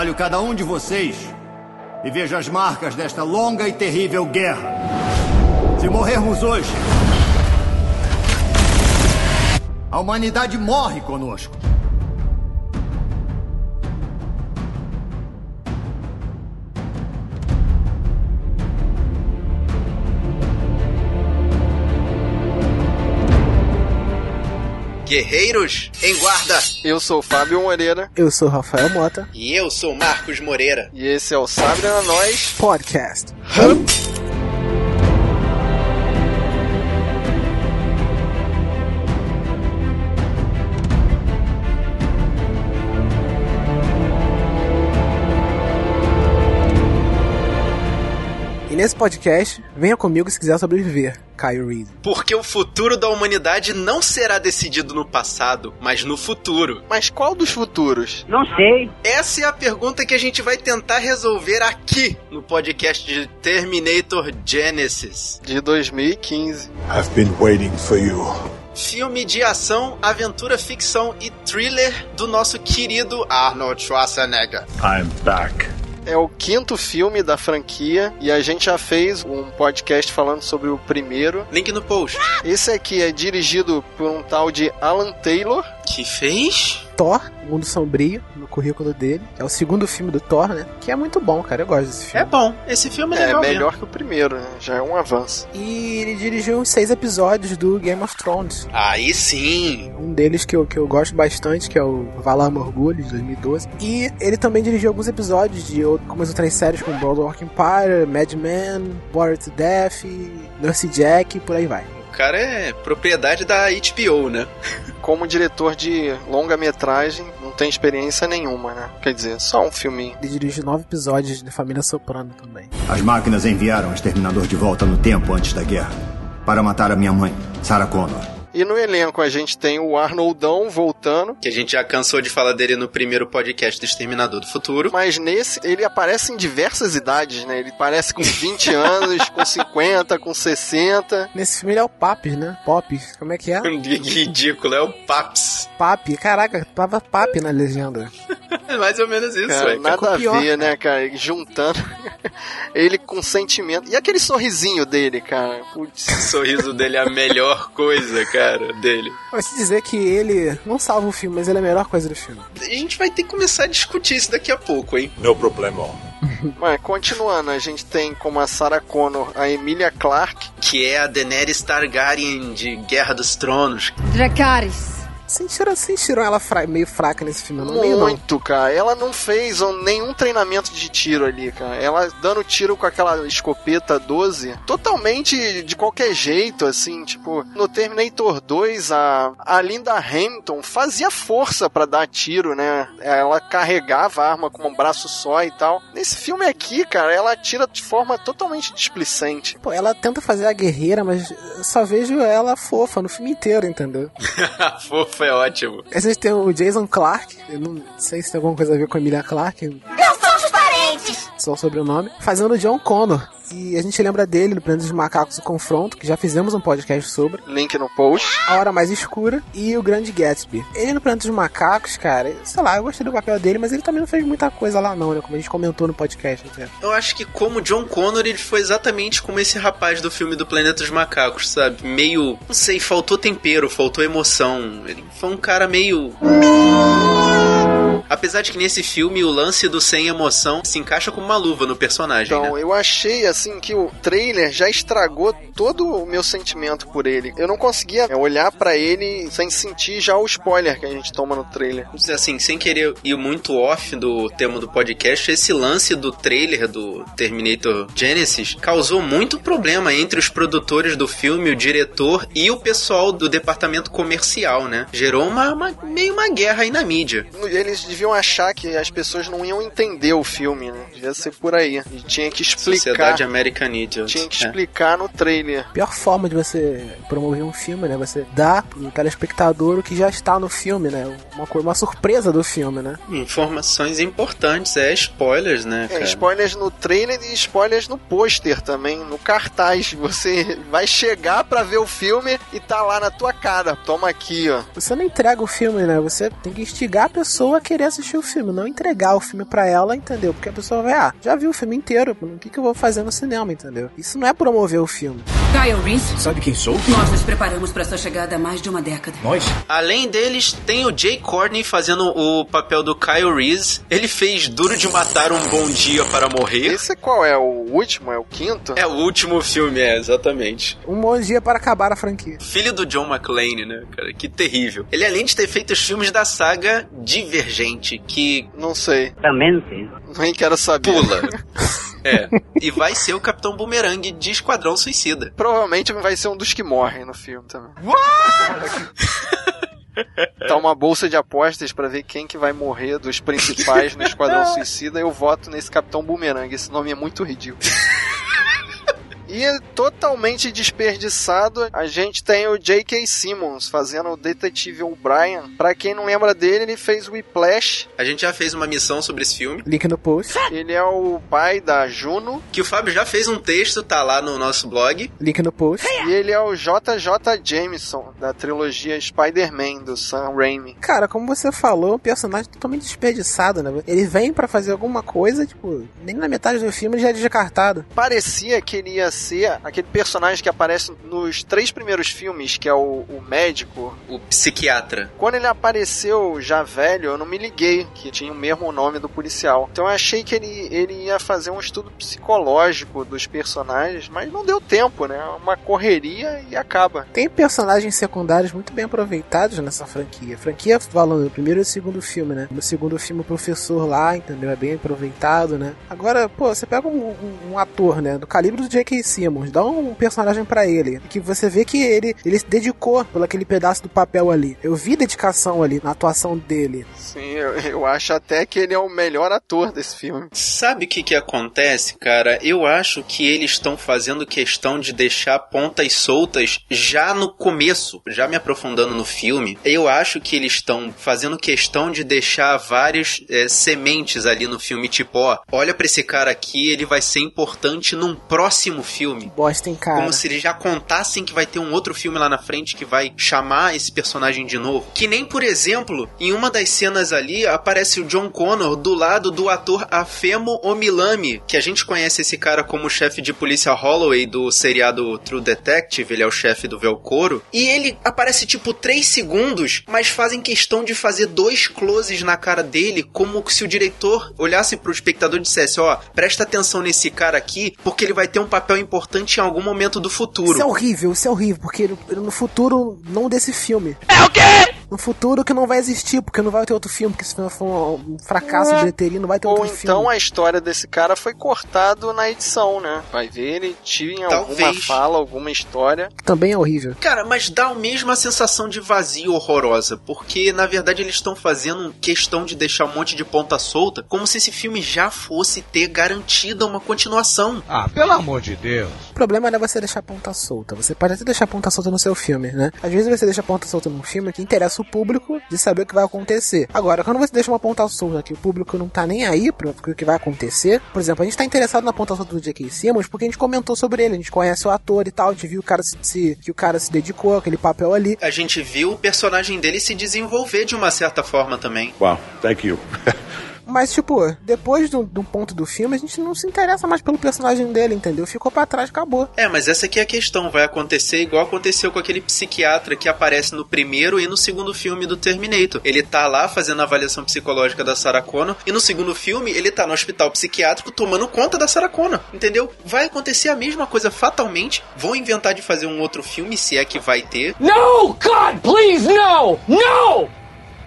Olho cada um de vocês e vejo as marcas desta longa e terrível guerra. Se morrermos hoje, a humanidade morre conosco. Guerreiros em guarda. Eu sou o Fábio Moreira. Eu sou o Rafael Mota. E eu sou Marcos Moreira. E esse é o Sabre na Nós Podcast. Hum. Nesse podcast, venha comigo se quiser sobreviver, Caio Reed. Porque o futuro da humanidade não será decidido no passado, mas no futuro. Mas qual dos futuros? Não sei. Essa é a pergunta que a gente vai tentar resolver aqui no podcast de Terminator Genesis. De 2015. I've been waiting for you. Filme de ação, aventura, ficção e thriller do nosso querido Arnold Schwarzenegger. I'm back. É o quinto filme da franquia e a gente já fez um podcast falando sobre o primeiro. Link no post. Esse aqui é dirigido por um tal de Alan Taylor. Que fez? Thor, Mundo Sombrio, no currículo dele. É o segundo filme do Thor, né? Que é muito bom, cara. Eu gosto desse filme. É bom. Esse filme é É legal melhor mesmo. que o primeiro, né? Já é um avanço. E ele dirigiu uns seis episódios do Game of Thrones. Aí sim. Um deles que eu, que eu gosto bastante, que é o Valar Morgulho, de 2012. E ele também dirigiu alguns episódios de algumas outras séries, como Boardwalk Empire, Mad Men, Bored to Death, Nurse Jack e por aí vai. O cara é propriedade da HBO, né? Como diretor de longa-metragem, não tem experiência nenhuma, né? Quer dizer, só um filminho. Ele dirigiu nove episódios de Família Soprano também. As máquinas enviaram o exterminador de volta no tempo antes da guerra para matar a minha mãe, Sarah Connor. E no elenco a gente tem o Arnoldão voltando. Que a gente já cansou de falar dele no primeiro podcast do Exterminador do Futuro. Mas nesse, ele aparece em diversas idades, né? Ele aparece com 20 anos, com 50, com 60. Nesse filme ele é o Papis, né? Popes, como é que é? Que ridículo, é o Paps. Papi, caraca, tava Papi na legenda. É mais ou menos isso, Cara, ué. nada a ver, né, cara? Juntando ele com sentimento. E aquele sorrisinho dele, cara? Putz. O sorriso dele é a melhor coisa, cara, dele. Vai se dizer que ele não salva o filme, mas ele é a melhor coisa do filme. A gente vai ter que começar a discutir isso daqui a pouco, hein? No problema. Mas, continuando, a gente tem como a Sarah Connor a Emilia Clarke. Que é a Daenerys Targaryen de Guerra dos Tronos. Dracarys. Sentiram, sentiram ela fra- meio fraca nesse filme, não meio não. Muito, cara. Ela não fez um- nenhum treinamento de tiro ali, cara. Ela dando tiro com aquela escopeta 12, totalmente de qualquer jeito, assim, tipo, no Terminator 2, a, a Linda Hamilton fazia força pra dar tiro, né? Ela carregava a arma com um braço só e tal. Nesse filme aqui, cara, ela atira de forma totalmente displicente. Pô, ela tenta fazer a guerreira, mas eu só vejo ela fofa no filme inteiro, entendeu? Fofo é ótimo. A gente tem o Jason Clark, eu não sei se tem alguma coisa a ver com a Emilia Clarke, Não somos parentes! Só o sobrenome, fazendo o John Connor. E a gente lembra dele no Planeta dos Macacos do Confronto, que já fizemos um podcast sobre. Link no post. A Hora Mais Escura e o Grande Gatsby. Ele no Planeta dos Macacos, cara, sei lá, eu gostei do papel dele, mas ele também não fez muita coisa lá não, né? Como a gente comentou no podcast até. Eu acho que como John Connor, ele foi exatamente como esse rapaz do filme do Planeta dos Macacos, sabe? Meio, não sei, faltou tempero, faltou emoção. Ele foi um cara meio Apesar de que nesse filme o lance do sem emoção se encaixa como uma luva no personagem, Então, né? eu achei assim que o trailer já estragou todo o meu sentimento por ele. Eu não conseguia é, olhar pra ele sem sentir já o spoiler que a gente toma no trailer. Assim, sem querer ir muito off do tema do podcast, esse lance do trailer do Terminator Genesis causou muito problema entre os produtores do filme, o diretor e o pessoal do departamento comercial, né? Gerou uma, uma- meio uma guerra aí na mídia. Eles deviam achar que as pessoas não iam entender o filme, né? Devia ser por aí. E tinha que explicar. Sociedade American Idiot. Tinha que É. explicar no trailer. A pior forma de você promover um filme, né? Você dá pro telespectador o que já está no filme, né? Uma, uma surpresa do filme, né? Informações importantes, é spoilers, né? É, cara? spoilers no trailer e spoilers no pôster também, no cartaz. Você vai chegar pra ver o filme e tá lá na tua cara. Toma aqui, ó. Você não entrega o filme, né? Você tem que instigar a pessoa a querer assistir o filme, não entregar o filme pra ela, entendeu? Porque a pessoa vai, ah, já viu o filme inteiro, o que, que eu vou fazer no cinema, entendeu? Isso não é promover o filme. Kyle Reese, Sabe quem sou? nós nos preparamos para sua chegada há mais de uma década. Nós? Além deles, tem o Jay Courtney fazendo o papel do Kyle Reese. Ele fez Duro de Matar um Bom Dia para Morrer. Esse qual é? O último? É o quinto? É o último filme, é, exatamente. Um bom dia para acabar a franquia. Filho do John McClane, né, cara? Que terrível. Ele, além de ter feito os filmes da saga Divergente, que Não sei. Também sim. Nem quero saber. Pula. é. E vai ser o Capitão Boomerang de Esquadrão Suicida. Provavelmente vai ser um dos que morrem no filme também. Tá uma bolsa de apostas pra ver quem que vai morrer dos principais no Esquadrão Suicida. Eu voto nesse Capitão Boomerang. Esse nome é muito ridículo. E totalmente desperdiçado, a gente tem o J.K. Simmons fazendo o detetive O'Brien. Pra quem não lembra dele, ele fez o Whiplash. A gente já fez uma missão sobre esse filme. Link no post. Ele é o pai da Juno. Que o Fábio já fez um texto, tá lá no nosso blog. Link no post. E ele é o JJ Jameson, da trilogia Spider-Man, do Sam Raimi. Cara, como você falou, é um personagem totalmente desperdiçado, né? Ele vem pra fazer alguma coisa, tipo, nem na metade do filme ele já é descartado. Parecia que ele ia ser aquele personagem que aparece nos três primeiros filmes, que é o, o médico. O psiquiatra. Quando ele apareceu já velho, eu não me liguei que tinha o mesmo nome do policial. Então eu achei que ele, ele ia fazer um estudo psicológico dos personagens, mas não deu tempo, né? Uma correria e acaba. Tem personagens secundários muito bem aproveitados nessa franquia. Franquia falando do primeiro e segundo filme, né? No segundo filme, o professor lá, entendeu? É bem aproveitado, né? Agora, pô, você pega um, um- um ator, né? Do calibre do J.K. Simmons, dá um personagem pra ele. Que você vê que ele, ele se dedicou por aquele pedaço do papel ali. Eu vi dedicação ali na atuação dele. Sim, eu, eu acho até que ele é o melhor ator desse filme. Sabe o que que acontece, cara? Eu acho que eles estão fazendo questão de deixar pontas soltas já no começo, já me aprofundando no filme. Eu acho que eles estão fazendo questão de deixar várias é, sementes ali no filme, tipo, ó, olha pra esse cara aqui, ele vai ser importante num próximo filme. Bosta, hein, cara. Como se eles já contassem que vai ter um outro filme lá na frente que vai chamar esse personagem de novo. Que nem, por exemplo, em uma das cenas ali aparece o John Connor do lado do ator Afemo Omilami, que a gente conhece esse cara como chefe de polícia Holloway do seriado True Detective, ele é o chefe do Velcoro. E ele aparece tipo 3 segundos, mas fazem questão de fazer dois closes na cara dele, como se o diretor olhasse pro espectador e dissesse: Ó, presta atenção nesse cara aqui, porque ele vai ter um papel importante em algum momento do futuro. Isso é horrível, isso é horrível, porque no, futuro, não desse filme. É o quê? No futuro que não vai existir, porque não vai ter outro filme, porque se for um, um fracasso de bilheteria, não vai ter Ou outro então filme. a história desse cara foi cortado na edição, né? Vai ver, ele tinha alguma Talvez. fala, alguma história. Também é horrível. Cara, mas dá a mesma sensação de vazio horrorosa, porque na verdade eles estão fazendo questão de deixar um monte de ponta solta, como se esse filme já fosse ter garantida uma continuação. Ah, pelo amor de Deus. O problema não é você deixar a ponta solta. Você pode até deixar a ponta solta no seu filme, né? Às vezes você deixa a ponta solta num filme que interessa o público de saber o que vai acontecer. Agora, quando você deixa uma ponta solta que o público não tá nem aí pro que vai acontecer, por exemplo, a gente tá interessado na ponta solta do J.K. Simmons porque a gente comentou sobre ele, a gente conhece o ator e tal, a gente viu o cara se, se- que o cara se dedicou aquele papel ali. A gente viu o personagem dele se desenvolver de uma certa forma também. Wow, thank you. Mas, tipo, depois de um, de um ponto do filme, a gente não se interessa mais pelo personagem dele, entendeu? Ficou pra trás, acabou. É, mas essa aqui é a questão. Vai acontecer igual aconteceu com aquele psiquiatra que aparece no primeiro e no segundo filme do Terminator. Ele tá lá fazendo a avaliação psicológica da Sarah Connor e no segundo filme ele tá no hospital psiquiátrico tomando conta da Sarah Connor. Entendeu? Vai acontecer a mesma coisa fatalmente. Vão inventar de fazer um outro filme, se é que vai ter. No, God, please, no! No!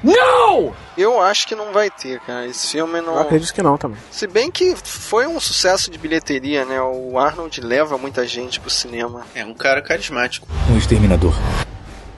No! Eu acho que não vai ter, cara. Esse filme Eu não. acredito que não também. Se bem que foi um sucesso de bilheteria, né? O Arnold leva muita gente pro cinema. É um cara carismático. Um exterminador.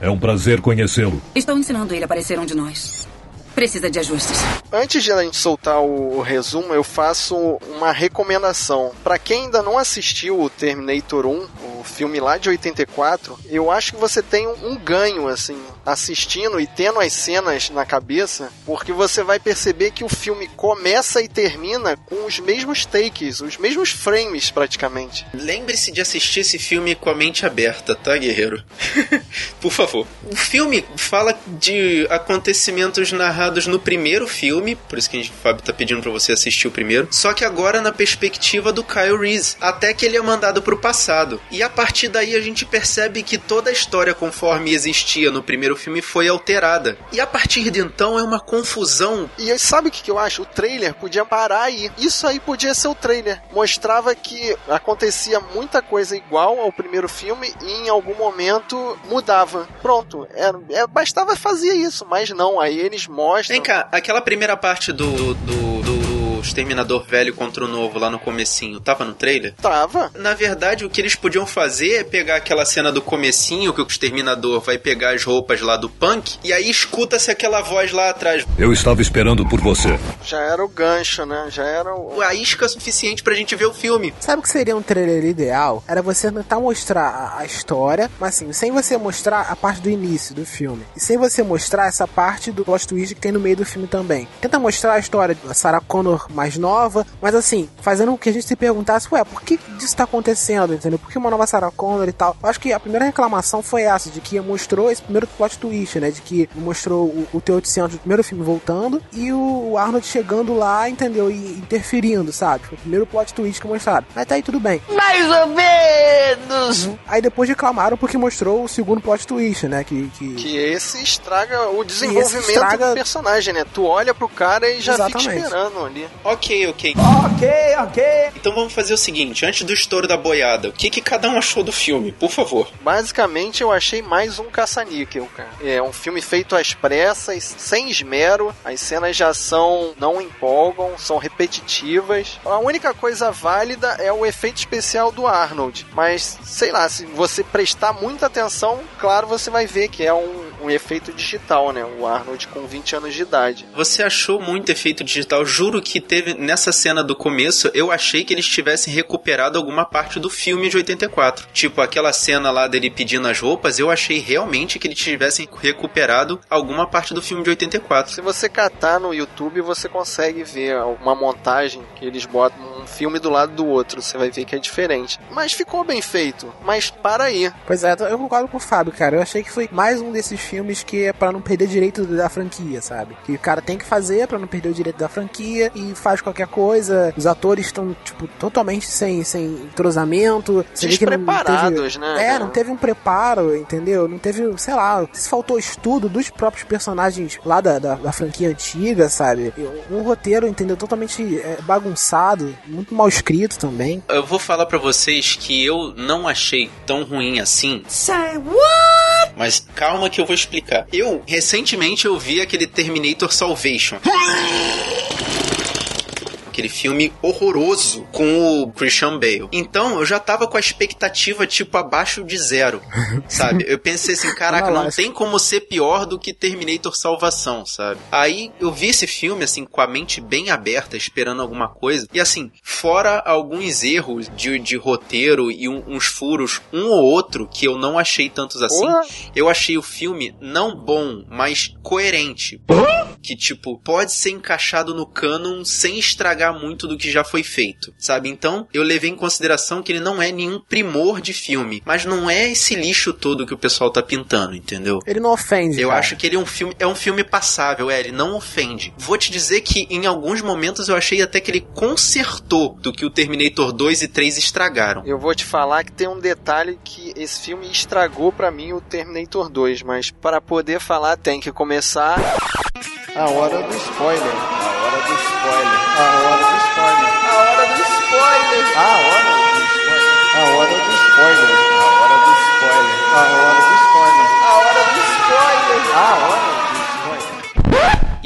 É um prazer conhecê-lo. Estou ensinando ele a parecer um de nós. Precisa de ajustes. Antes de a gente soltar o, resumo, eu faço uma recomendação. Pra quem ainda não assistiu o Terminator 1, o filme lá de 84, eu acho que você tem um ganho, assim, assistindo e tendo as cenas na cabeça, porque você vai perceber que o filme começa e termina com os mesmos takes, os mesmos frames praticamente. Lembre-se de assistir esse filme com a mente aberta, tá, guerreiro? Por favor. O filme fala de acontecimentos narrados no primeiro filme, por isso que a gente, o Fábio tá pedindo pra você assistir o primeiro, só que agora na perspectiva do Kyle Reese, até que ele é mandado pro passado. E a partir daí a gente percebe que toda a história conforme existia no primeiro filme foi alterada. E a partir de então é uma confusão. E sabe o que, eu acho? O trailer podia parar aí. Isso aí podia ser o trailer. Mostrava que acontecia muita coisa igual ao primeiro filme e em algum momento mudava. Pronto. É, é, bastava fazer isso, mas não. Aí eles mostram. Vem cá, aquela primeira parte do, do Exterminador Velho contra o Novo lá no comecinho, tava no trailer? Tava. Na verdade, o que eles podiam fazer é pegar aquela cena do comecinho que o Exterminador vai pegar as roupas lá do punk e aí escuta-se aquela voz lá atrás. Eu estava esperando por você. Já era o gancho, né? Já era o... A isca suficiente pra gente ver o filme. Sabe o que seria um trailer ideal? Era você tentar mostrar a história, mas assim, sem você mostrar a parte do início do filme. E sem você mostrar essa parte do plot twist que tem no meio do filme também. Tenta mostrar a história da Sarah Connor mais nova, mas assim, fazendo com que a gente se perguntasse, ué, por que isso tá acontecendo, entendeu? Por que uma nova Sarah Connor e tal? Eu acho que a primeira reclamação foi essa, de que mostrou esse primeiro plot twist, né? De que mostrou o, o T-800 do primeiro filme voltando e o Arnold chegando lá, entendeu? E interferindo, sabe? Foi o primeiro plot twist que mostraram. Mas tá aí tudo bem. Mais ou menos! Aí depois reclamaram porque mostrou o segundo plot twist, né? Que, que... que esse estraga o desenvolvimento estraga... do personagem, né? Tu olha pro cara e já Exatamente. fica esperando ali. Ok, ok. Ok, ok. Então vamos fazer o seguinte, antes do estouro da boiada, o que, que cada um achou do filme, por favor? Basicamente, eu achei mais um caça-níquel, cara. É um filme feito às pressas, sem esmero, as cenas de ação não empolgam, são repetitivas. A única coisa válida é o efeito especial do Arnold, mas sei lá, se você prestar muita atenção, claro, você vai ver que é um, um efeito digital, né? O Arnold com 20 anos de idade. Você achou muito efeito digital? Juro que teve nessa cena do começo, eu achei que eles tivessem recuperado alguma parte do filme de 84. Tipo, aquela cena lá dele pedindo as roupas, eu achei realmente que eles tivessem recuperado alguma parte do filme de 84. Se você catar no YouTube, você consegue ver uma montagem que eles botam um filme do lado do outro. Você vai ver que é diferente. Mas ficou bem feito. Mas para aí. Pois é, eu concordo com o Fábio, cara. Eu achei que foi mais um desses filmes que é para não perder direito da franquia, sabe? Que o cara tem que fazer para não perder o direito da franquia e faz qualquer coisa. Os atores estão, tipo, totalmente sem, sem entrosamento. Despreparados, né? É, não teve um preparo, entendeu? Não teve, sei lá, se faltou estudo dos próprios personagens lá da, da, da franquia antiga, sabe? Um roteiro, entendeu? Totalmente é, bagunçado, muito mal escrito também. Eu vou falar para vocês que eu não achei tão ruim assim. Say what? Mas calma que eu vou explicar. Eu, recentemente, eu vi aquele Terminator Salvation aquele filme horroroso com o Christian Bale. Então eu já tava com a expectativa tipo abaixo de zero, sabe? Eu pensei assim, caraca, não tem como ser pior do que Terminator Salvação, sabe? Aí eu vi esse filme assim com a mente bem aberta, esperando alguma coisa. E assim, fora alguns erros de, de roteiro e um, uns furos, um ou outro que eu não achei tantos assim, eu achei o filme não bom, mas coerente. Que tipo, pode ser encaixado no canon sem estragar muito do que já foi feito, sabe? Então, eu levei em consideração que ele não é nenhum primor de filme, mas não é esse lixo todo que o pessoal tá pintando, entendeu? Ele não ofende. Eu cara. acho que ele é um filme, é um filme passável, é, ele não ofende. Vou te dizer que em alguns momentos eu achei até que ele consertou do que o Terminator 2 e 3 estragaram. Eu vou te falar que tem um detalhe que esse filme estragou para mim o Terminator 2, mas para poder falar tem que começar a hora do spoiler. A hora do spoiler. A hora do spoiler. A hora do spoiler. A hora do spoiler. A hora do spoiler. A hora do spoiler. A hora do spoiler. A hora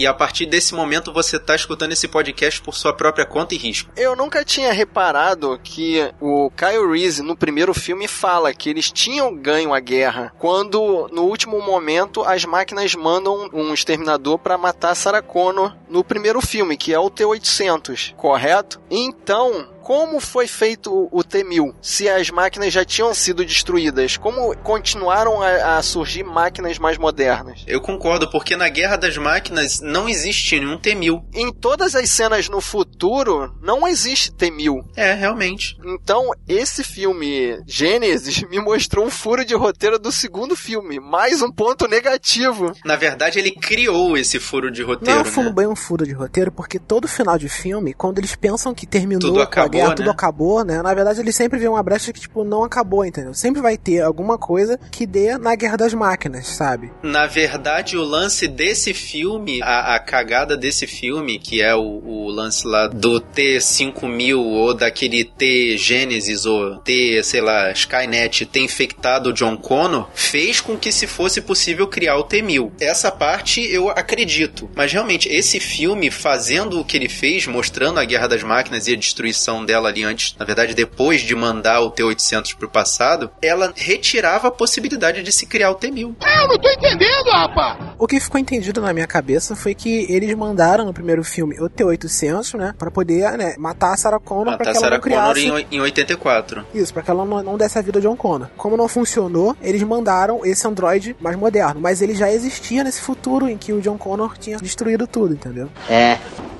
e a partir desse momento você tá escutando esse podcast por sua própria conta e risco. Eu nunca tinha reparado que o Kyle Reese no primeiro filme fala que eles tinham ganho a guerra quando no último momento as máquinas mandam um exterminador para matar Sarah Connor no primeiro filme, que é o T-800, correto? Então, como foi feito o T-1000? Se as máquinas já tinham sido destruídas, como continuaram a, a, surgir máquinas mais modernas? Eu concordo, porque na Guerra das Máquinas não existe nenhum T-1000. Em todas as cenas no futuro, não existe T-1000. É, realmente. Então, esse filme Gênesis me mostrou um furo de roteiro do segundo filme, mais um ponto negativo. Na verdade, ele criou esse furo de roteiro. Não é né? bem um furo de roteiro, porque todo final de filme, quando eles pensam que terminou Tudo acabou, guerra, né? tudo acabou, né? Na verdade, ele sempre vê uma brecha que, tipo, não acabou, entendeu? Sempre vai ter alguma coisa que dê na Guerra das Máquinas, sabe? Na verdade, o lance desse filme, a, a cagada desse filme, que é o, o lance lá do T-5000 ou daquele T-Gênesis ou T, sei lá, Skynet ter infectado o John Connor, fez com que se fosse possível criar o T-1000. Essa parte eu acredito. Mas realmente, esse filme, fazendo o que ele fez, mostrando a Guerra das Máquinas e a destruição dela ali antes, na verdade, depois de mandar o T-800 pro passado, ela retirava a possibilidade de se criar o T-1000. Eu não tô entendendo, rapaz! O que ficou entendido na minha cabeça foi que eles mandaram no primeiro filme o T-800, né, pra poder, né, matar a Sarah Connor matar pra que ela não criasse... Connor em, em 84. Isso, pra que ela não, não desse a vida a John Connor. Como não funcionou, eles mandaram esse androide mais moderno, mas ele já existia nesse futuro em que o John Connor tinha destruído tudo, entendeu? É.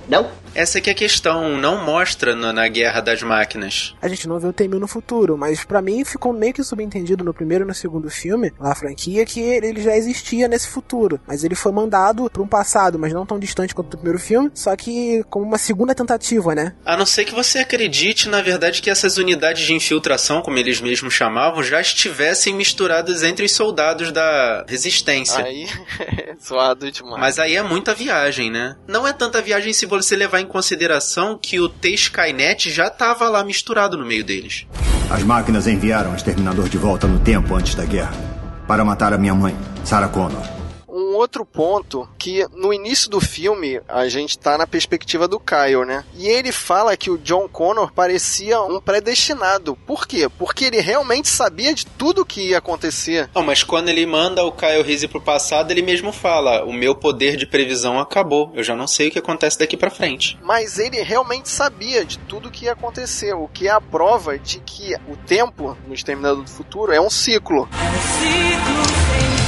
Não? Essa é que é a questão, não mostra na, na Guerra das Máquinas. A gente não vê o T-1000 no futuro, mas para mim ficou meio que subentendido no primeiro e no segundo filme, na franquia, que ele já existia nesse futuro. Mas ele foi mandado para um passado, mas não tão distante quanto o primeiro filme, só que como uma segunda tentativa, né? A não ser que você acredite, na verdade, que essas unidades de infiltração, como eles mesmos chamavam, já estivessem misturadas entre os soldados da resistência. Aí zoado demais. Mas aí é muita viagem, né? Não é tanta viagem se você levar em consideração que o T-Skynet já estava lá misturado no meio deles. As máquinas enviaram o exterminador de volta no tempo antes da guerra para matar a minha mãe, Sarah Connor outro ponto que no início do filme a gente tá na perspectiva do Kyle, né? E ele fala que o John Connor parecia um predestinado. Por quê? Porque ele realmente sabia de tudo que ia acontecer. Não, mas quando ele manda o Kyle Reese pro passado, ele mesmo fala: "O meu poder de previsão acabou. Eu já não sei o que acontece daqui para frente". Mas ele realmente sabia de tudo que ia acontecer, o que é a prova de que o tempo no Exterminador do Futuro é um ciclo. É um ciclo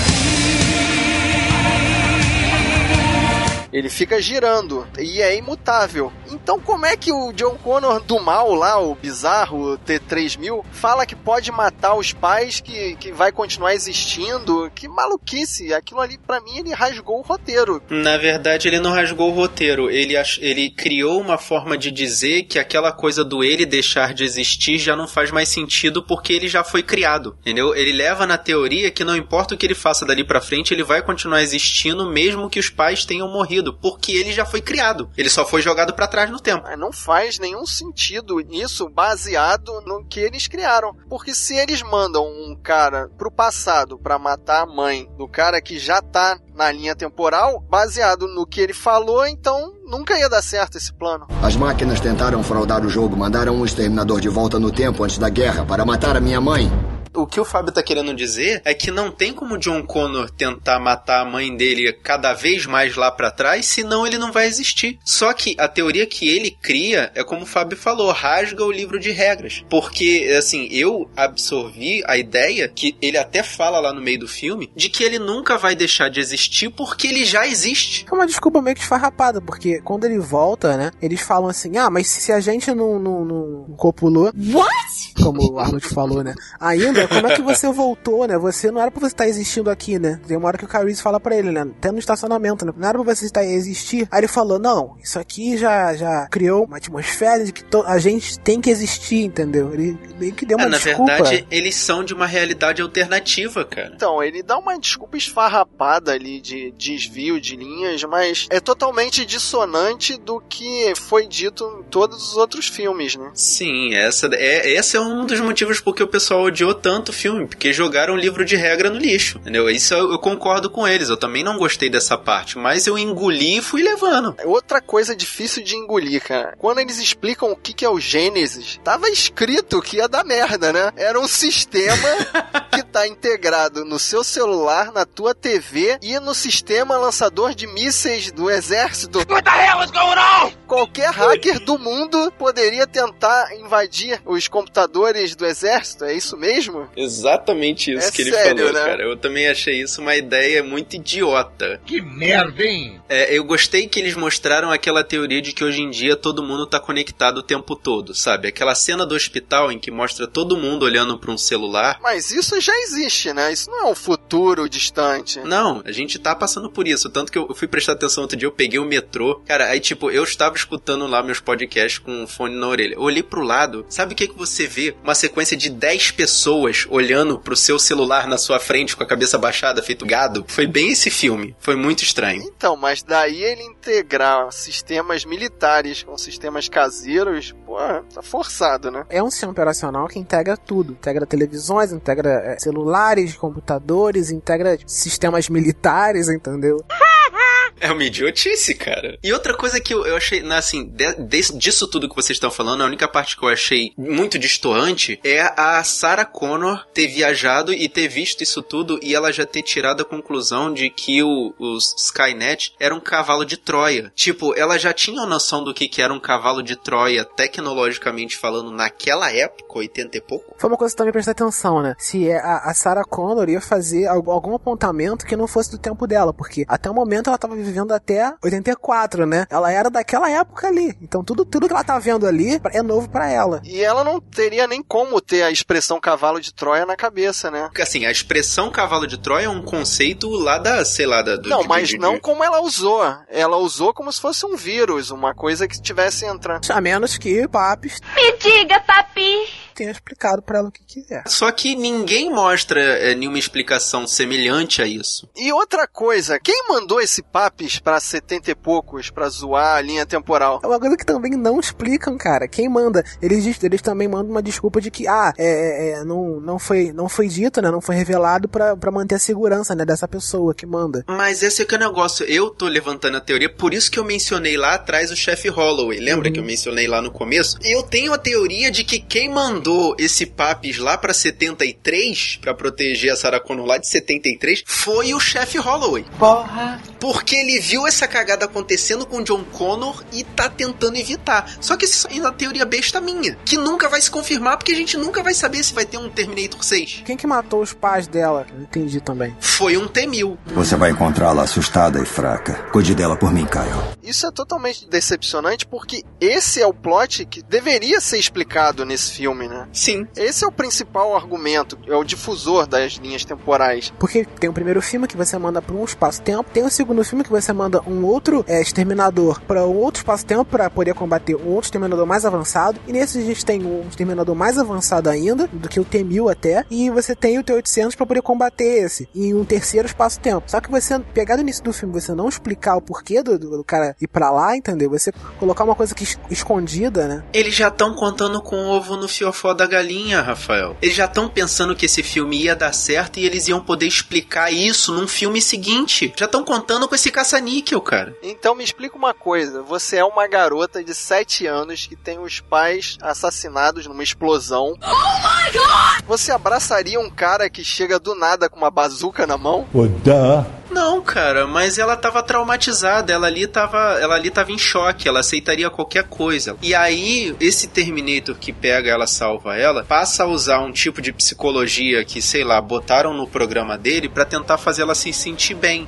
Ele fica girando e é imutável. Então, como é que o John Connor do mal lá, o bizarro T3000, fala que pode matar os pais, que, que vai continuar existindo? Que maluquice! Aquilo ali, para mim, ele rasgou o roteiro. Na verdade, ele não rasgou o roteiro. Ele, ele criou uma forma de dizer que aquela coisa do ele deixar de existir já não faz mais sentido porque ele já foi criado. Entendeu? Ele leva na teoria que não importa o que ele faça dali para frente, ele vai continuar existindo mesmo que os pais tenham morrido porque ele já foi criado. Ele só foi jogado para trás no tempo. Não faz nenhum sentido isso baseado no que eles criaram. Porque se eles mandam um cara pro passado para matar a mãe do cara que já tá na linha temporal, baseado no que ele falou, então nunca ia dar certo esse plano. As máquinas tentaram fraudar o jogo, mandaram um exterminador de volta no tempo antes da guerra para matar a minha mãe. O que o Fábio tá querendo dizer é que não tem como John Connor tentar matar a mãe dele cada vez mais lá para trás, senão ele não vai existir. Só que a teoria que ele cria é como o Fábio falou, rasga o livro de regras. Porque, assim, eu absorvi a ideia que ele até fala lá no meio do filme de que ele nunca vai deixar de existir porque ele já existe. É uma desculpa meio que esfarrapada, porque quando ele volta, né, eles falam assim: ah, mas se a gente não, não, não copulou. What? Como o Arnold falou, né? Ainda como é que você voltou, né? Você não era pra você estar existindo aqui, né? Tem uma hora que o Carice fala pra ele, né? Até no estacionamento, né? Não era pra você estar existir. Aí ele falou, não, isso aqui já, já criou uma atmosfera de que a gente tem que existir, entendeu? Ele meio que deu uma é, desculpa. Na verdade, eles são de uma realidade alternativa, cara. Então, ele dá uma desculpa esfarrapada ali de desvio de linhas, mas é totalmente dissonante do que foi dito em todos os outros filmes, né? Sim, essa é, esse é um dos motivos porque o pessoal odiou tanto o filme, porque jogaram o livro de regra no lixo, entendeu? Isso eu, eu concordo com eles, eu também não gostei dessa parte, mas eu engoli e fui levando. Outra coisa difícil de engolir, cara. Quando eles explicam o que, que é o Gênesis, tava escrito que ia dar merda, né? Era um sistema que tá integrado no seu celular, na tua TV e no sistema lançador de mísseis do exército. What the hell is going on? Qualquer hacker do mundo poderia tentar invadir os computadores do exército, é isso mesmo? Exatamente isso É que ele sério, falou, né? cara. Eu também achei isso uma ideia muito idiota. Que merda, hein? É, eu gostei que eles mostraram aquela teoria de que hoje em dia todo mundo tá conectado o tempo todo, sabe? Aquela cena do hospital em que mostra todo mundo olhando para um celular. Mas isso já existe, né? Isso não é um futuro distante. Não, a gente tá passando por isso. Tanto que eu fui prestar atenção outro dia, eu peguei o metrô. Cara, aí tipo, eu estava escutando lá meus podcasts com o fone na orelha. Eu olhei pro lado, sabe o que que você vê? Uma sequência de 10 pessoas olhando pro seu celular na sua frente com a cabeça baixada, feito gado. Foi bem esse filme. Foi muito estranho. Então, mas daí ele integrar sistemas militares com sistemas caseiros, pô, tá forçado, né? É um sistema operacional que integra tudo. Integra televisões, integra é, celulares, computadores, integra sistemas militares, entendeu? É uma idiotice, cara. E outra coisa que eu, eu achei, né, assim, de- desse- disso tudo que vocês estão falando, a única parte que eu achei muito distoante é a Sarah Connor ter viajado e ter visto isso tudo e ela já ter tirado a conclusão de que o, os Skynet era um cavalo de Troia. Tipo, ela já tinha noção do que, que era um cavalo de Troia, tecnologicamente falando, naquela época, 80 e pouco? Foi uma coisa que também prestar atenção, né? Se é a, a Sarah Connor ia fazer al- algum apontamento que não fosse do tempo dela, porque até o momento ela tava vivendo até 84, né? Ela era daquela época ali. Então tudo, tudo que ela tá vendo ali é novo pra ela. E ela não teria nem como ter a expressão cavalo de Troia na cabeça, né? Porque assim, a expressão cavalo de Troia é um conceito lá da, sei lá, da... Do, Não, de- mas de- não como ela usou. Ela usou como se fosse um vírus, uma coisa que estivesse entrando. A menos que Papis Me diga, papi. Tenha explicado pra ela o que quiser. Só que ninguém mostra é, nenhuma explicação semelhante a isso. E outra coisa, quem mandou esse papis pra 70 e poucos pra zoar a linha temporal? É uma coisa que também não explicam, cara. Quem manda? Eles, eles também mandam uma desculpa de que, ah, é, é, é, não, não, foi, não foi dito, né? Não foi revelado pra, pra manter a segurança, né? Dessa pessoa que manda. Mas esse é que é o negócio. Eu tô levantando a teoria, por isso que eu mencionei lá atrás o chefe Holloway. Lembra que eu mencionei lá no começo? Eu tenho a teoria de que quem mandou esse papis lá pra 73, pra proteger a Sarah Connor lá de 73, foi o chefe Holloway. Porra. Porque ele viu essa cagada acontecendo com o John Connor e tá tentando evitar. Só que isso é uma teoria besta minha, que nunca vai se confirmar porque a gente nunca vai saber se vai ter um Terminator 6. Quem que matou os pais dela? Não entendi também. Foi um T-1000. Você vai encontrá-la assustada e fraca. Cuide dela por mim, Kyle. Isso é totalmente decepcionante porque esse é o plot que deveria ser explicado nesse filme, né? Sim. Esse é o principal argumento, é o difusor das linhas temporais. Porque tem o primeiro filme que você manda pra um espaço-tempo, tem o segundo filme que você manda um outro é, exterminador pra um outro espaço-tempo pra poder combater um outro exterminador mais avançado. E nesse a gente tem um exterminador mais avançado ainda, do que o T-1000 até, e você tem o T-800 pra poder combater esse, em um terceiro espaço-tempo. Só que você, pegar no início do filme, você não explicar o porquê do, do, do cara ir pra lá, entendeu? Você colocar uma coisa que es- escondida, né? Eles já estão contando com o ovo no fiofó da galinha, Rafael. Eles já estão pensando que esse filme ia dar certo e eles iam poder explicar isso num filme seguinte. Já estão contando com esse caça-níquel, cara. Então me explica uma coisa, você é uma garota de 7 anos que tem os pais assassinados numa explosão. Oh my god! Você abraçaria um cara que chega do nada com uma bazuca na mão? Well, duh. Não, cara, mas ela tava traumatizada, ela ali tava, ela ali tava em choque, ela aceitaria qualquer coisa. E aí, esse Terminator que pega ela, salva ela, passa a usar um tipo de psicologia que, sei lá, botaram no programa dele pra tentar fazer ela se sentir bem.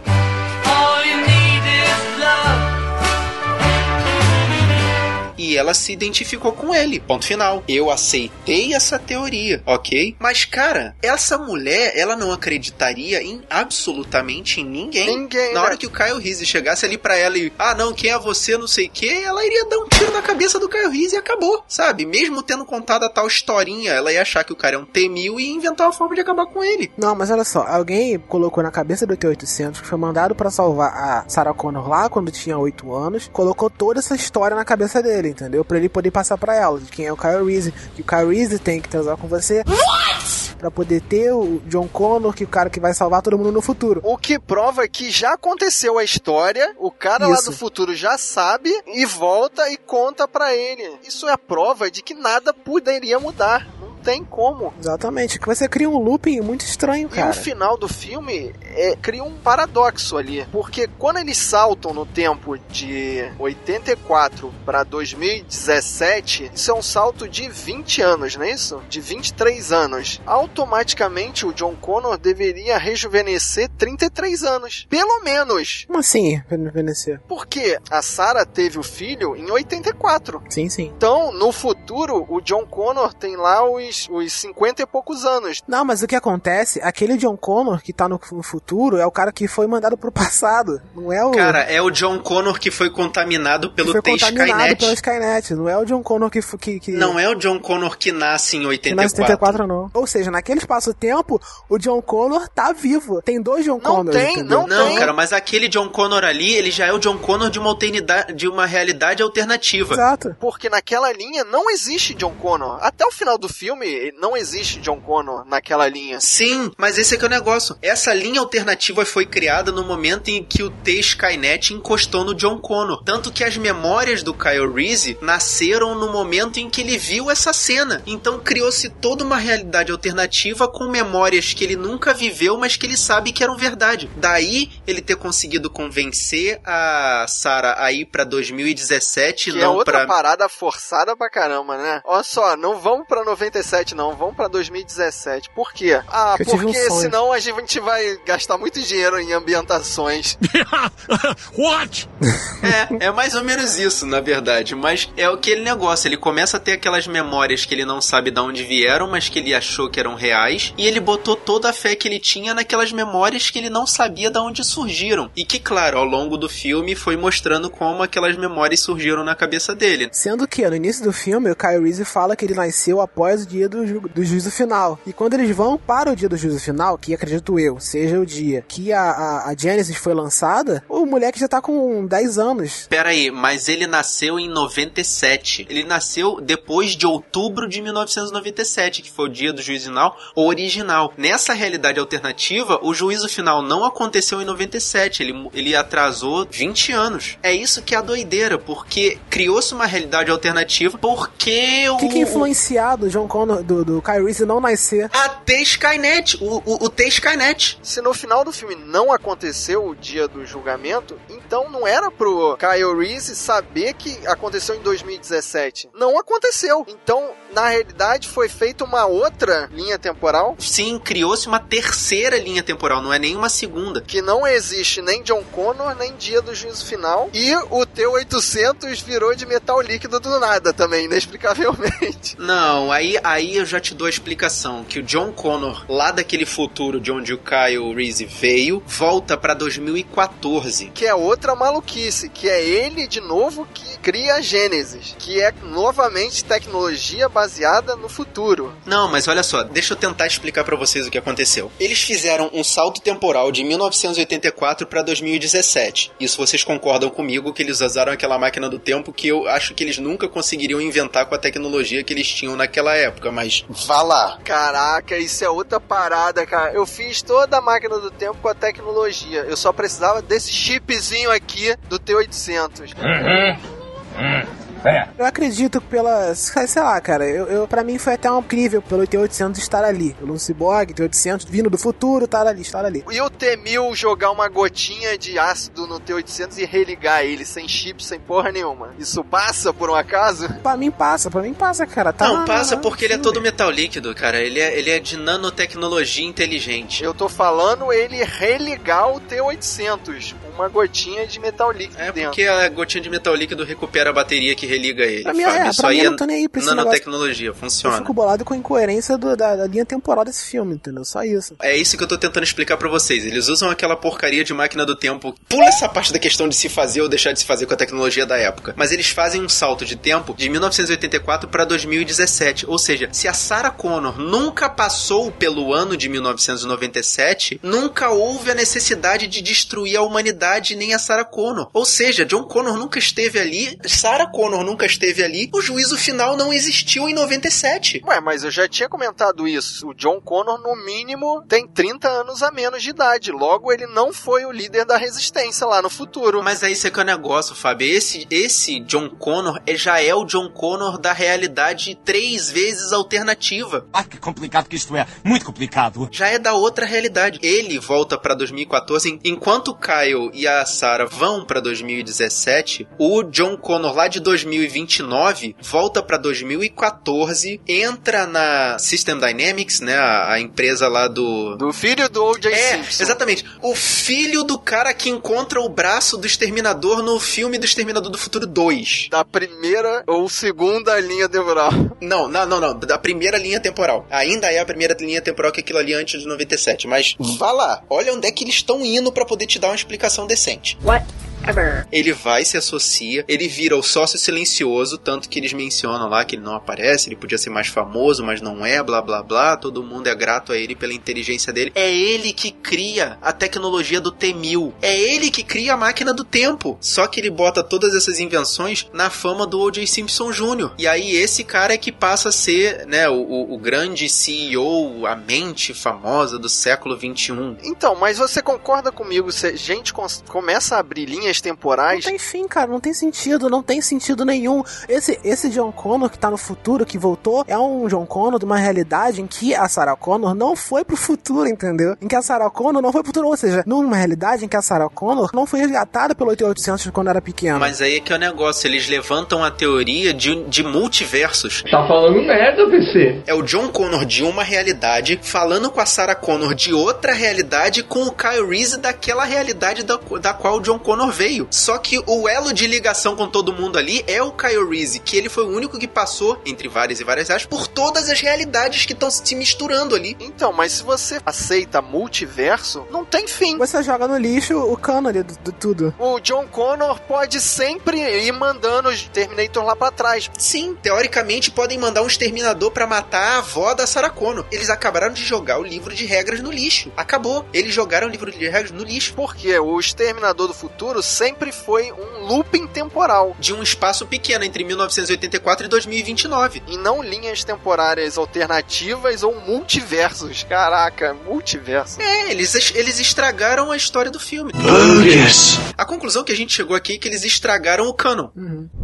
E ela se identificou com ele. Ponto final. Eu aceitei essa teoria, ok? Mas, cara, essa mulher, ela não acreditaria em absolutamente em ninguém. Ninguém, Na né? hora que o Kyle Reese chegasse ali pra ela e, ah, não, quem é você, não sei o que, ela iria dar um tiro na cabeça do Kyle Reese e acabou, sabe? Mesmo tendo contado a tal historinha, ela ia achar que o cara é um T-1000 e inventar uma forma de acabar com ele. Não, mas olha só, alguém colocou na cabeça do T-800 que foi mandado pra salvar a Sarah Connor lá quando tinha 8 anos, colocou toda essa história na cabeça dele, entendeu? Pra ele poder passar pra ela de quem é o Kyle Reese, que o Kyle Reese tem que transar com você. What? Pra poder ter o John Connor, que é o cara que vai salvar todo mundo no futuro. O que prova que já aconteceu a história, o cara Isso. lá do futuro já sabe e volta e conta pra ele. Isso é a prova de que nada poderia mudar tem como. Exatamente, que você cria um looping muito estranho, cara. E o final do filme é, cria um paradoxo ali, porque quando eles saltam no tempo de 84 para 2017, isso é um salto de 20 anos, não é isso? De 23 anos. Automaticamente o John Connor deveria rejuvenescer 33 anos, pelo menos. Como assim, rejuvenescer? Porque a Sarah teve o filho em 84. Sim, sim. Então, no futuro, o John Connor tem lá os os, os 50 e poucos anos. Não, mas o que acontece, aquele John Connor que tá no, no futuro é o cara que foi mandado pro passado, não é o... Cara, é o John Connor que foi contaminado pelo que foi contaminado Skynet. pelo Skynet, não é o John Connor que, que, que... Não é o John Connor que nasce em 84. Que nasce em 84, não. Ou seja, naquele espaço-tempo, o John Connor tá vivo. Tem dois John não Connors, tem, entendeu? Não, não tem. cara, mas aquele John Connor ali, ele já é o John Connor de uma alternidade, de uma realidade alternativa. Exato. Porque naquela linha não existe John Connor. Até o final do filme não existe John Connor naquela linha. Sim, mas esse é que é o negócio. Essa linha alternativa foi criada no momento em que o T Skynet encostou no John Connor. Tanto que as memórias do Kyle Reese nasceram no momento em que ele viu essa cena. Então criou-se toda uma realidade alternativa com memórias que ele nunca viveu, mas que ele sabe que eram verdade. Daí ele ter conseguido convencer a Sarah a ir pra 2017 que não é outra pra... parada forçada pra caramba, né? Olha só, não vamos pra 97 não, vamos pra 2017. Por quê? Ah, Eu porque um senão a gente vai gastar muito dinheiro em ambientações. What? É, é mais ou menos isso, na verdade. Mas é aquele negócio, ele começa a ter aquelas memórias que ele não sabe de onde vieram, mas que ele achou que eram reais, e ele botou toda a fé que ele tinha naquelas memórias que ele não sabia de onde surgiram. E que, claro, ao longo do filme foi mostrando como aquelas memórias surgiram na cabeça dele. Sendo que no início do filme, o Kyle Reese fala que ele nasceu após o dia do, ju do juízo final. E quando eles vão para o dia do juízo final, que acredito eu, seja o dia que a, a, a Genesis foi lançada, o moleque já tá com 10 anos. Pera aí, mas ele nasceu em 97. Ele nasceu depois de outubro de 1997, que foi o dia do juízo final original. Nessa realidade alternativa, o juízo final não aconteceu em 97, ele, ele atrasou 20 anos. É isso que é a doideira, porque criou-se uma realidade alternativa porque o... O que, que é influenciado o John Connor do, do Kyle Reese não nascer? A T-Skynet, o, o, o T-Skynet. Se no final do filme não aconteceu o dia do julgamento, então não era pro Kyle Reese saber que aconteceu em 2017. Não aconteceu. Então, na realidade, foi feita uma outra linha temporal. Sim, criou-se uma terceira linha temporal, não é nem uma segunda. Que não existe nem John Connor, nem dia do juízo final. E o T-800 virou de metal líquido do nada também, inexplicavelmente. Não, aí, aí eu já te dou a explicação. Que o John Connor, lá daquele futuro de onde o Kyle Reese veio, volta pra 2014. Que é outra maluquice, que é ele de novo que cria a Gênesis, que é novamente tecnologia baseada no futuro. Não, mas olha só, deixa eu tentar explicar para vocês o que aconteceu. Eles fizeram um salto temporal de 1984 para 2017. Isso vocês concordam comigo que eles usaram aquela máquina do tempo que eu acho que eles nunca conseguiriam inventar com a tecnologia que eles tinham naquela época, mas vá lá. Caraca, isso é outra parada, cara. Eu fiz toda a máquina do tempo com a tecnologia. Eu só precisava desse chipzinho aqui do T800. Uhum. Uhum. É. Eu acredito pela. Sei lá, cara. Eu, eu, pra mim foi até um incrível pelo T-800 estar ali. Pelo Cyborg, T-800 vindo do futuro, estar ali, estar ali. E o T-1000 jogar uma gotinha de ácido no T-800 e religar ele sem chip, sem porra nenhuma. Isso passa por um acaso? Pra mim passa, pra mim passa, cara. Tá não, na, passa na, porque ele é todo metal líquido, cara. Ele é, ele é de nanotecnologia inteligente. Eu tô falando ele religar o T-800. Uma gotinha de metal líquido é dentro. porque a gotinha de metal líquido recupera a bateria que religa ele. Pra mim, Fábio. é, Isso pra aí mim, é não tô nem aí pra esse nanotecnologia, negócio. funciona. Eu fico bolado com a incoerência do, da, da, linha temporal desse filme, entendeu? Só isso. É isso que eu tô tentando explicar para vocês. Eles usam aquela porcaria de máquina do tempo. Pula essa parte da questão de se fazer ou deixar de se fazer com a tecnologia da época. Mas eles fazem um salto de tempo de 1984 para 2017. Ou seja, se a Sarah Connor nunca passou pelo ano de 1997, nunca houve a necessidade de destruir a humanidade realidade nem a Sarah Connor. Ou seja, John Connor nunca esteve ali, Sarah Connor nunca esteve ali, o juízo final não existiu em 97. Ué, mas eu já tinha comentado isso. O John Connor, no mínimo, tem 30 anos a menos de idade. Logo, ele não foi o líder da resistência lá no futuro. Mas aí isso é que é o negócio, Fábio. Esse, esse John Connor é- já é o John Connor da realidade três vezes alternativa. Ah, que complicado que isto é. Muito complicado. Já é da outra realidade. Ele volta pra 2014, enquanto Kyle e a Sarah vão pra 2017, o John Connor lá de 2029 volta pra 2014, entra na System Dynamics, né, a, a empresa lá do Do filho do O.J. é, Simpson. exatamente. O filho do cara que encontra o braço do Exterminador no filme do Exterminador do Futuro 2. Da primeira ou segunda linha temporal. Não, não, não, não. Da primeira linha temporal. Ainda é a primeira linha temporal que aquilo ali antes de 97. Mas vá lá. Olha onde é que eles estão indo pra poder te dar uma explicação decente. Ele vai, se associa, ele vira o sócio silencioso, tanto que eles mencionam lá que ele não aparece, ele podia ser mais famoso, mas não é, blá blá blá, todo mundo é grato a ele pela inteligência dele. É ele que cria a tecnologia do T-1000. É ele que cria a máquina do tempo. Só que ele bota todas essas invenções na fama do O.J. Simpson Jr. E aí esse cara é que passa a ser, né, o, o- o grande CEO, a mente famosa do século 21. Então, mas você concorda comigo se a gente começa a abrir linhas Não temporais? tem fim, cara, não tem sentido, não tem sentido nenhum. Esse, esse John Connor que tá no futuro, que voltou, é um John Connor de uma realidade em que a Sarah Connor não foi pro futuro, entendeu? Em que a Sarah Connor não foi pro futuro, ou seja, numa realidade em que a Sarah Connor não foi resgatada pelo 8800 quando era pequena. Mas aí é que é o negócio, eles levantam a teoria de, de multiversos. Tá falando merda, PC. É o John Connor de uma realidade falando com a Sarah Connor de outra realidade com o Kyle Reese daquela realidade da, da qual o John Connor veio. Só que o elo de ligação com todo mundo ali é o Kyle Reese, que ele foi o único que passou, entre várias e várias aspas, por todas as realidades que estão se misturando ali. Então, mas se você aceita multiverso, não tem fim. Você joga no lixo o cânone do, do tudo. O John Connor pode sempre ir mandando os Terminator lá pra trás. Sim, teoricamente podem mandar um exterminador pra matar a avó da Sarah Connor. Eles acabaram de jogar o livro de regras no lixo. Acabou. Eles jogaram o livro de regras no lixo. Porque o Exterminador do Futuro sempre foi um looping temporal. De um espaço pequeno entre 1984 e 2029. E não linhas temporárias alternativas ou multiversos. Caraca, multiverso. É, eles, eles estragaram a história do filme. A conclusão que a gente chegou aqui é que eles estragaram o canon.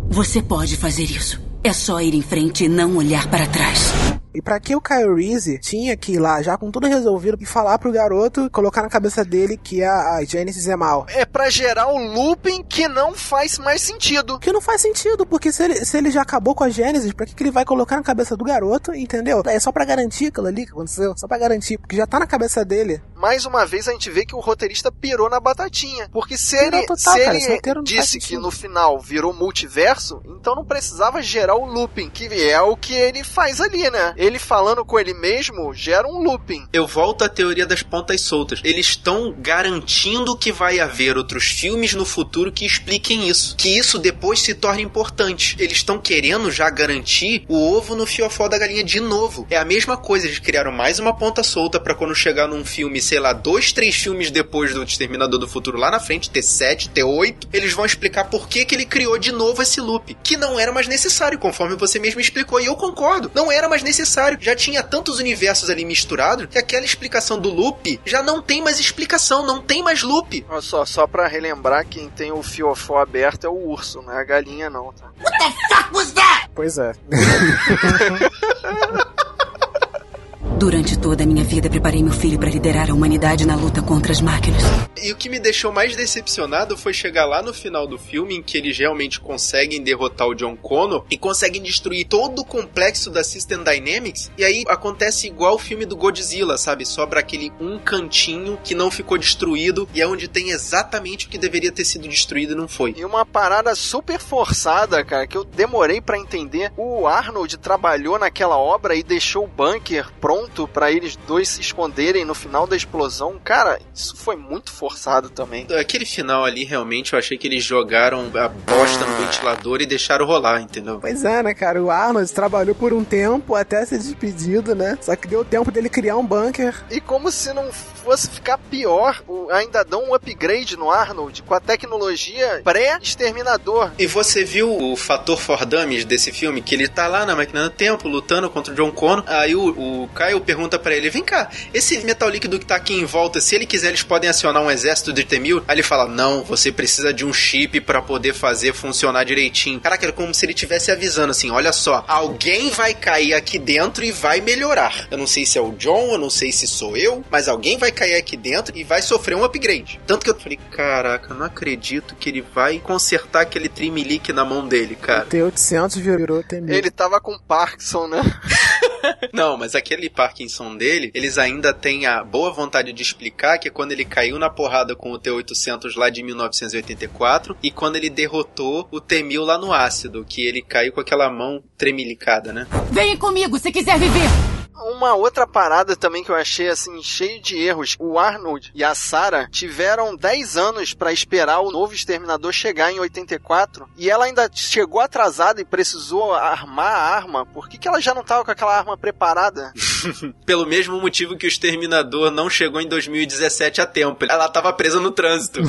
Você pode fazer isso. É só ir em frente e não olhar para trás. E pra que o Kyle Reese tinha que ir lá já com tudo resolvido e falar pro garoto, colocar na cabeça dele que a, a Genesis é mal? É pra gerar o looping que não faz mais sentido. Que não faz sentido, porque se ele, se ele já acabou com a Genesis, pra que, que ele vai colocar na cabeça do garoto, entendeu? É só pra garantir aquilo ali que aconteceu, só pra garantir, porque já tá na cabeça dele. Mais uma vez a gente vê que o roteirista pirou na batatinha. Porque se Pirou ele, total, se cara, ele disse que no final virou multiverso, então não precisava gerar o looping, que é o que ele faz ali, né? Ele falando com ele mesmo gera um looping. Eu volto à teoria das pontas soltas. Eles estão garantindo que vai haver outros filmes no futuro que expliquem isso. Que isso depois se torne importante. Eles estão querendo já garantir o ovo no fiofó da galinha de novo. É a mesma coisa, eles criaram mais uma ponta solta pra quando chegar num filme, sei lá, dois, três filmes depois do Exterminador do Futuro lá na frente, T7, T8, eles vão explicar por que, que ele criou de novo esse loop. Que não era mais necessário, conforme você mesmo explicou. E eu concordo, não era mais necessário. Já tinha tantos universos ali misturados que aquela explicação do loop já não tem mais explicação, não tem mais loop. Olha só, só pra relembrar, quem tem o fiofó aberto é o urso, não é a galinha não, tá? Pois é. Durante toda a minha vida, preparei meu filho para liderar a humanidade na luta contra as máquinas. E o que me deixou mais decepcionado foi chegar lá no final do filme em que eles realmente conseguem derrotar o John Connor e conseguem destruir todo o complexo da System Dynamics. E aí acontece igual o filme do Godzilla, sabe? Sobra aquele um cantinho que não ficou destruído e é onde tem exatamente o que deveria ter sido destruído e não foi. E uma parada super forçada, cara, que eu demorei pra entender. O Arnold trabalhou naquela obra e deixou o bunker pronto pra eles dois se esconderem no final da explosão. Cara, isso foi muito forçado também. Aquele final ali, realmente, eu achei que eles jogaram a bosta no ventilador e deixaram rolar, entendeu? Pois é, né, cara? O Arnold trabalhou por um tempo até ser despedido, né? Só que deu tempo dele criar um bunker. E como se não fosse ficar pior, ainda dão um upgrade no Arnold com a tecnologia pré-exterminador. E você viu o fator for dummies desse filme? Que ele tá lá na máquina do tempo lutando contra o John Connor. Aí o, o Pergunta para ele: Vem cá, esse metal líquido que tá aqui em volta, se ele quiser, eles podem acionar um exército de T-1000? Aí ele fala: Não, você precisa de um chip para poder fazer funcionar direitinho. Caraca, era como se ele estivesse avisando assim: Olha só, alguém vai cair aqui dentro e vai melhorar. Eu não sei se é o John, eu não sei se sou eu, mas alguém vai cair aqui dentro e vai sofrer um upgrade. Tanto que eu falei: Caraca, não acredito que ele vai consertar aquele trimilique na mão dele, cara. O T800 virou T1000. Ele tava com Parkinson, né? Não, mas aquele Parkinson dele, eles ainda têm a boa vontade de explicar que é quando ele caiu na porrada com o T-800 lá de 1984 e quando ele derrotou o T-1000 lá no ácido, que ele caiu com aquela mão tremilicada, né? Vem comigo se quiser viver! Uma outra parada também que eu achei assim cheio de erros. O Arnold e a Sarah tiveram 10 anos para esperar o novo exterminador chegar em 84 e ela ainda chegou atrasada e precisou armar a arma. Por que, que ela já não tava com aquela arma preparada? Pelo mesmo motivo que o exterminador não chegou em 2017 a tempo. Ela tava presa no trânsito.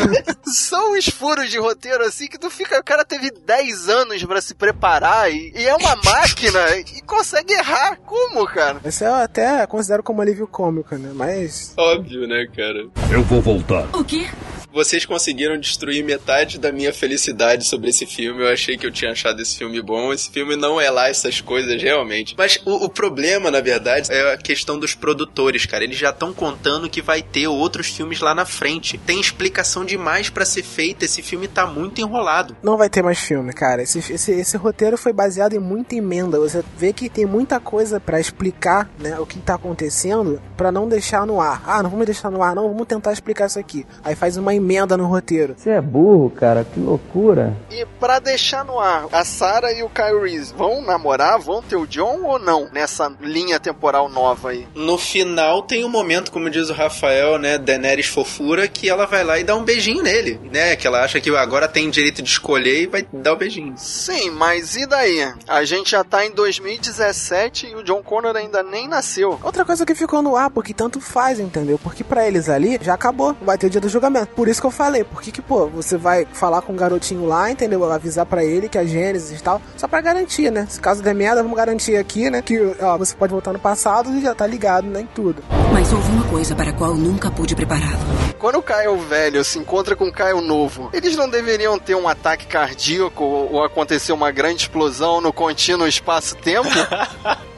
São os furos de roteiro assim que tu fica, o cara teve 10 anos para se preparar e, e é uma máquina e consegue errar. Como, cara? Esse eu até considero como alívio cômico, né? Mas. Óbvio, né, cara? Eu vou voltar. O quê? Vocês conseguiram destruir metade da minha felicidade sobre esse filme. Eu achei que eu tinha achado esse filme bom. Esse filme não é lá essas coisas, realmente. Mas o, o problema, na verdade, é a questão dos produtores, cara. Eles já estão contando que vai ter outros filmes lá na frente. Tem explicação demais para ser feita. Esse filme tá muito enrolado. Não vai ter mais filme, cara. Esse, esse, esse roteiro foi baseado em muita emenda. Você vê que tem muita coisa para explicar, né, o que tá acontecendo, para não deixar no ar. Ah, não vamos deixar no ar, não. Vamos tentar explicar isso aqui. Aí faz uma emenda no roteiro. Você é burro, cara, que loucura. E para deixar no ar, a Sarah e o Kyle Reese vão namorar, vão ter o John ou não nessa linha temporal nova aí? No final tem um momento, como diz o Rafael, né, Daenerys fofura, que ela vai lá e dá um beijinho nele, né, que ela acha que agora tem direito de escolher e vai dar o um beijinho. Sim, mas e daí? A gente já tá em 2017 e o John Connor ainda nem nasceu. Outra coisa que ficou no ar, porque tanto faz, entendeu? Porque para eles ali já acabou, vai ter o dia do julgamento. Por isso que eu falei, porque que, pô, você vai falar com o garotinho lá, entendeu? Avisar para ele que a Gênesis e tal, só para garantir, né? Se caso der merda, vamos garantir aqui, né? Que ó, você pode voltar no passado e já tá ligado, né? Em tudo. Mas houve uma coisa para a qual nunca pude prepará-lo. Quando o Caio velho se encontra com o Caio novo, eles não deveriam ter um ataque cardíaco ou acontecer uma grande explosão no contínuo espaço-tempo?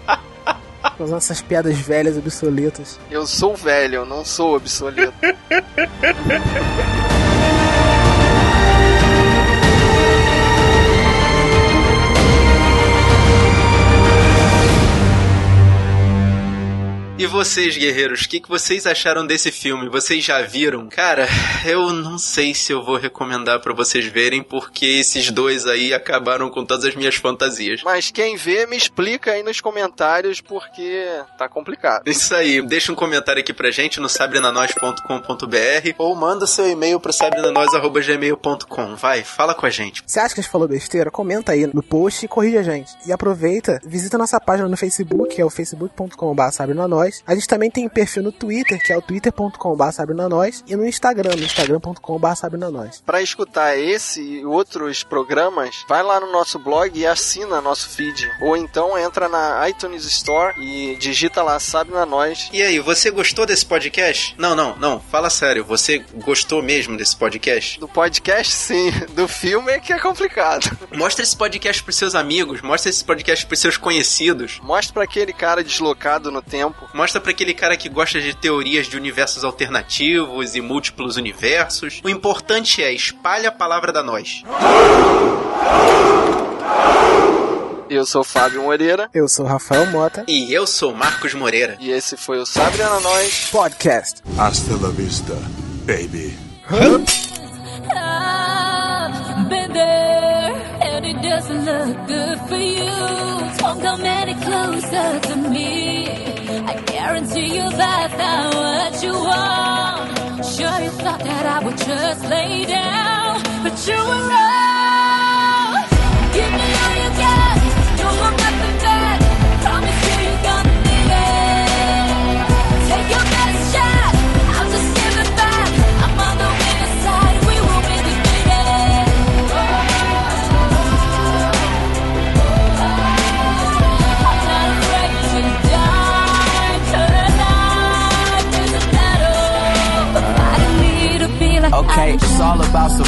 Com as nossas piadas velhas obsoletas. Eu sou velho, eu não sou obsoleto. E vocês, guerreiros, o que, que vocês acharam desse filme? Vocês já viram? Cara, eu não sei se eu vou recomendar para vocês verem, porque esses dois aí acabaram com todas as minhas fantasias. Mas quem vê, me explica aí nos comentários, porque tá complicado. Isso aí, deixa um comentário aqui pra gente no sabrenanois.com.br ou manda seu e-mail pro sabrenanois.gmail.com. Vai, fala com a gente. Você acha que a gente falou besteira? Comenta aí no post e corrija a gente. E aproveita, visita nossa página no Facebook, que é o facebook.com.br sabrenanois nós. A gente também tem perfil no Twitter, que é o twitter.com.br nós e no Instagram, no instagram.com.br nós. Para escutar esse e outros programas, vai lá no nosso blog e assina nosso feed. Ou então entra na iTunes Store e digita lá Sabe na Nós. E aí, você gostou desse podcast? Não, não, não. Fala sério. Você gostou mesmo desse podcast? Do podcast, sim. Do filme é que é complicado. Mostra esse podcast pros seus amigos. Mostra esse podcast pros seus conhecidos. Mostra para aquele cara deslocado no tempo. Mostra para aquele cara que gosta de teorias de universos alternativos e múltiplos universos. O importante é espalhe a palavra da nós. Eu sou Fábio Moreira. Eu sou Rafael Mota. E eu sou Marcos Moreira. E esse foi o Sabre na Nós Podcast. Hasta la vista, baby. doesn't look good for you. Won't come any closer to me. I guarantee you that that's what you want. Sure, you thought that I would just lay down, but you were wrong.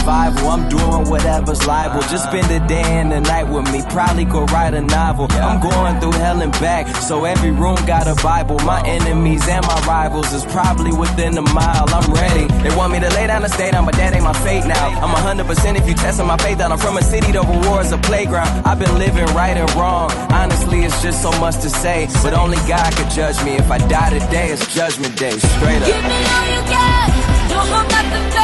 Survival. I'm doing whatever's liable. Just spend the day and the night with me. Probably go write a novel. I'm going through hell and back, so every room got a Bible. My enemies and my rivals is probably within a mile. I'm ready. They want me to lay down the state, but that ain't my fate now. I'm 100% if you testing my faith out. I'm from a city, the reward's a playground. I've been living right and wrong. Honestly, it's just so much to say, but only God could judge me. If I die today, it's Judgment Day. Straight up. Give me all you got. Don't hold back. The